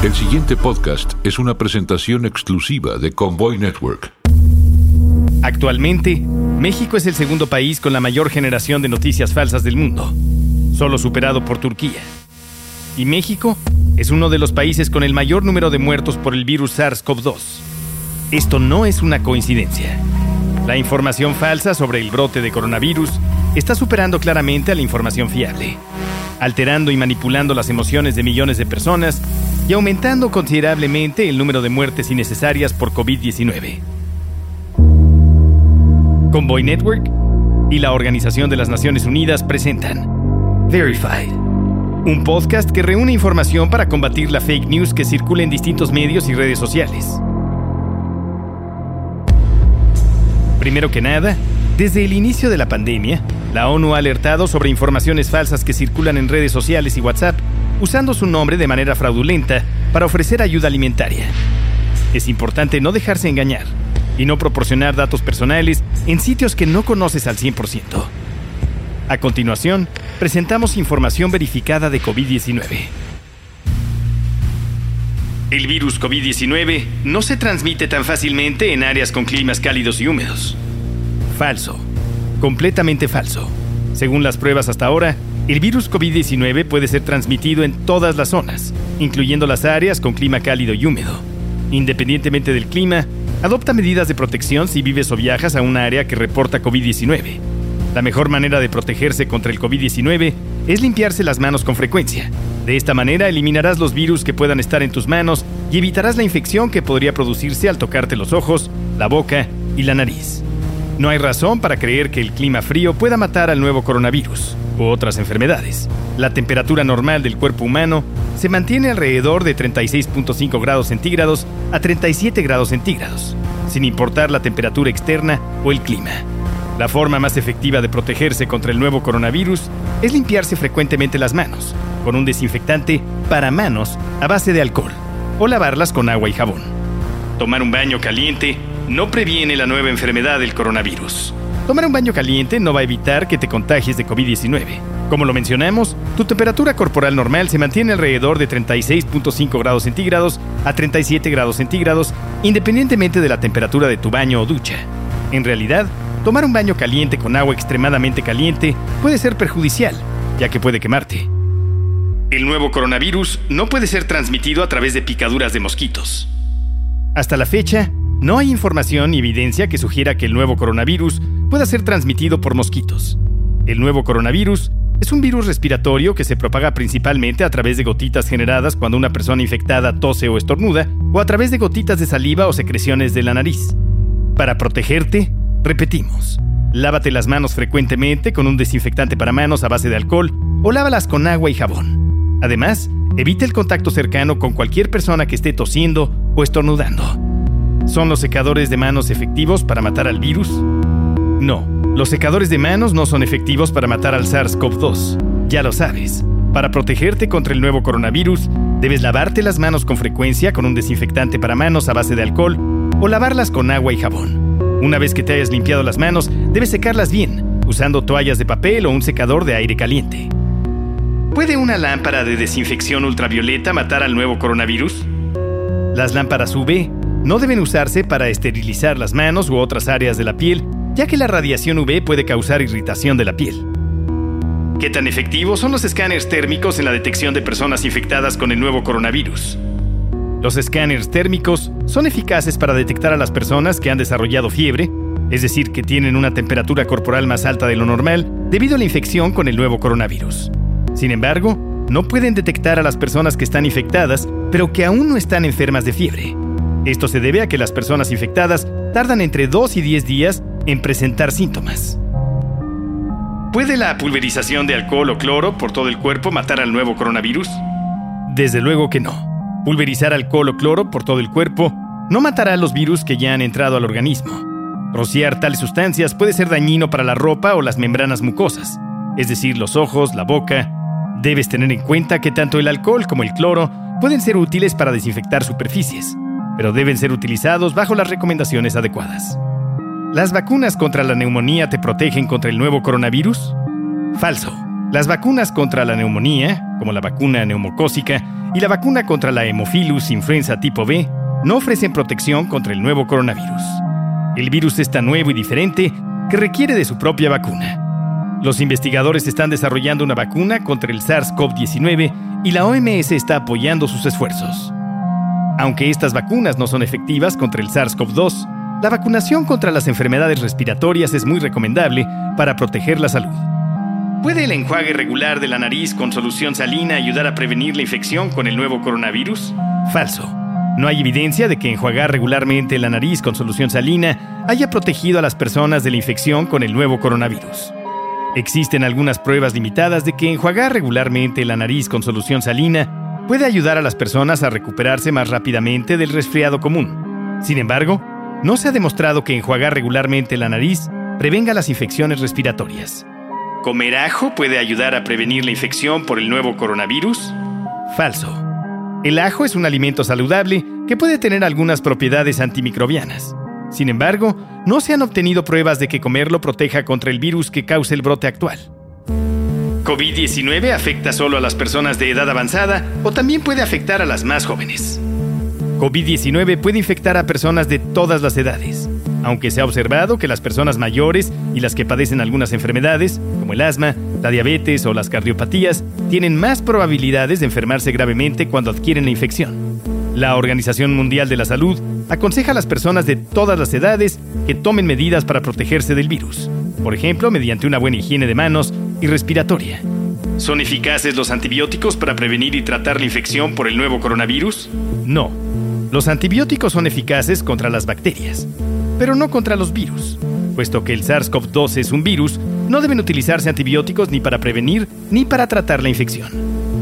El siguiente podcast es una presentación exclusiva de Convoy Network. Actualmente, México es el segundo país con la mayor generación de noticias falsas del mundo, solo superado por Turquía. Y México es uno de los países con el mayor número de muertos por el virus SARS-CoV-2. Esto no es una coincidencia. La información falsa sobre el brote de coronavirus está superando claramente a la información fiable, alterando y manipulando las emociones de millones de personas y aumentando considerablemente el número de muertes innecesarias por COVID-19. Convoy Network y la Organización de las Naciones Unidas presentan Verified, un podcast que reúne información para combatir la fake news que circula en distintos medios y redes sociales. Primero que nada, desde el inicio de la pandemia, la ONU ha alertado sobre informaciones falsas que circulan en redes sociales y WhatsApp usando su nombre de manera fraudulenta para ofrecer ayuda alimentaria. Es importante no dejarse engañar y no proporcionar datos personales en sitios que no conoces al 100%. A continuación, presentamos información verificada de COVID-19. El virus COVID-19 no se transmite tan fácilmente en áreas con climas cálidos y húmedos. Falso. Completamente falso. Según las pruebas hasta ahora, el virus COVID-19 puede ser transmitido en todas las zonas, incluyendo las áreas con clima cálido y húmedo. Independientemente del clima, adopta medidas de protección si vives o viajas a un área que reporta COVID-19. La mejor manera de protegerse contra el COVID-19 es limpiarse las manos con frecuencia. De esta manera eliminarás los virus que puedan estar en tus manos y evitarás la infección que podría producirse al tocarte los ojos, la boca y la nariz. No hay razón para creer que el clima frío pueda matar al nuevo coronavirus u otras enfermedades. La temperatura normal del cuerpo humano se mantiene alrededor de 36.5 grados centígrados a 37 grados centígrados, sin importar la temperatura externa o el clima. La forma más efectiva de protegerse contra el nuevo coronavirus es limpiarse frecuentemente las manos con un desinfectante para manos a base de alcohol o lavarlas con agua y jabón. Tomar un baño caliente no previene la nueva enfermedad del coronavirus. Tomar un baño caliente no va a evitar que te contagies de COVID-19. Como lo mencionamos, tu temperatura corporal normal se mantiene alrededor de 36.5 grados centígrados a 37 grados centígrados, independientemente de la temperatura de tu baño o ducha. En realidad, tomar un baño caliente con agua extremadamente caliente puede ser perjudicial, ya que puede quemarte. El nuevo coronavirus no puede ser transmitido a través de picaduras de mosquitos. Hasta la fecha, no hay información ni evidencia que sugiera que el nuevo coronavirus pueda ser transmitido por mosquitos. El nuevo coronavirus es un virus respiratorio que se propaga principalmente a través de gotitas generadas cuando una persona infectada tose o estornuda, o a través de gotitas de saliva o secreciones de la nariz. Para protegerte, repetimos, lávate las manos frecuentemente con un desinfectante para manos a base de alcohol o lávalas con agua y jabón. Además, evita el contacto cercano con cualquier persona que esté tosiendo o estornudando. ¿Son los secadores de manos efectivos para matar al virus? No, los secadores de manos no son efectivos para matar al SARS-CoV-2. Ya lo sabes. Para protegerte contra el nuevo coronavirus, debes lavarte las manos con frecuencia con un desinfectante para manos a base de alcohol o lavarlas con agua y jabón. Una vez que te hayas limpiado las manos, debes secarlas bien, usando toallas de papel o un secador de aire caliente. ¿Puede una lámpara de desinfección ultravioleta matar al nuevo coronavirus? Las lámparas UV no deben usarse para esterilizar las manos u otras áreas de la piel, ya que la radiación UV puede causar irritación de la piel. ¿Qué tan efectivos son los escáneres térmicos en la detección de personas infectadas con el nuevo coronavirus? Los escáneres térmicos son eficaces para detectar a las personas que han desarrollado fiebre, es decir, que tienen una temperatura corporal más alta de lo normal debido a la infección con el nuevo coronavirus. Sin embargo, no pueden detectar a las personas que están infectadas, pero que aún no están enfermas de fiebre. Esto se debe a que las personas infectadas tardan entre 2 y 10 días en presentar síntomas. ¿Puede la pulverización de alcohol o cloro por todo el cuerpo matar al nuevo coronavirus? Desde luego que no. Pulverizar alcohol o cloro por todo el cuerpo no matará a los virus que ya han entrado al organismo. Rociar tales sustancias puede ser dañino para la ropa o las membranas mucosas, es decir, los ojos, la boca. Debes tener en cuenta que tanto el alcohol como el cloro pueden ser útiles para desinfectar superficies, pero deben ser utilizados bajo las recomendaciones adecuadas. ¿Las vacunas contra la neumonía te protegen contra el nuevo coronavirus? Falso. Las vacunas contra la neumonía como la vacuna neumocócica y la vacuna contra la Hemophilus influenza tipo B, no ofrecen protección contra el nuevo coronavirus. El virus es tan nuevo y diferente que requiere de su propia vacuna. Los investigadores están desarrollando una vacuna contra el SARS-CoV-19 y la OMS está apoyando sus esfuerzos. Aunque estas vacunas no son efectivas contra el SARS-CoV-2, la vacunación contra las enfermedades respiratorias es muy recomendable para proteger la salud. ¿Puede el enjuague regular de la nariz con solución salina ayudar a prevenir la infección con el nuevo coronavirus? Falso. No hay evidencia de que enjuagar regularmente la nariz con solución salina haya protegido a las personas de la infección con el nuevo coronavirus. Existen algunas pruebas limitadas de que enjuagar regularmente la nariz con solución salina puede ayudar a las personas a recuperarse más rápidamente del resfriado común. Sin embargo, no se ha demostrado que enjuagar regularmente la nariz prevenga las infecciones respiratorias. ¿Comer ajo puede ayudar a prevenir la infección por el nuevo coronavirus? Falso. El ajo es un alimento saludable que puede tener algunas propiedades antimicrobianas. Sin embargo, no se han obtenido pruebas de que comerlo proteja contra el virus que causa el brote actual. ¿COVID-19 afecta solo a las personas de edad avanzada o también puede afectar a las más jóvenes? COVID-19 puede infectar a personas de todas las edades, aunque se ha observado que las personas mayores y las que padecen algunas enfermedades, como el asma, la diabetes o las cardiopatías, tienen más probabilidades de enfermarse gravemente cuando adquieren la infección. La Organización Mundial de la Salud aconseja a las personas de todas las edades que tomen medidas para protegerse del virus, por ejemplo, mediante una buena higiene de manos y respiratoria. ¿Son eficaces los antibióticos para prevenir y tratar la infección por el nuevo coronavirus? No. Los antibióticos son eficaces contra las bacterias, pero no contra los virus. Puesto que el SARS-CoV-2 es un virus, no deben utilizarse antibióticos ni para prevenir ni para tratar la infección.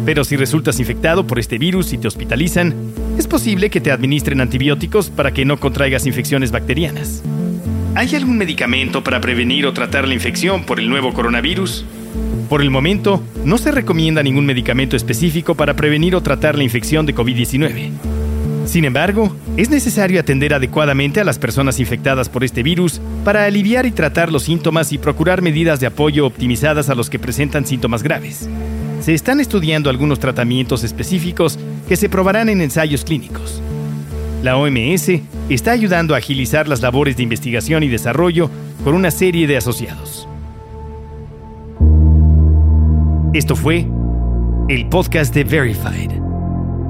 Pero si resultas infectado por este virus y te hospitalizan, es posible que te administren antibióticos para que no contraigas infecciones bacterianas. ¿Hay algún medicamento para prevenir o tratar la infección por el nuevo coronavirus? Por el momento, no se recomienda ningún medicamento específico para prevenir o tratar la infección de COVID-19. Sin embargo, es necesario atender adecuadamente a las personas infectadas por este virus para aliviar y tratar los síntomas y procurar medidas de apoyo optimizadas a los que presentan síntomas graves. Se están estudiando algunos tratamientos específicos que se probarán en ensayos clínicos. La OMS está ayudando a agilizar las labores de investigación y desarrollo con una serie de asociados. Esto fue el podcast de Verified,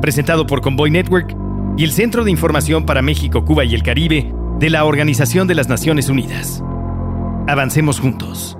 presentado por Convoy Network y el Centro de Información para México, Cuba y el Caribe de la Organización de las Naciones Unidas. Avancemos juntos.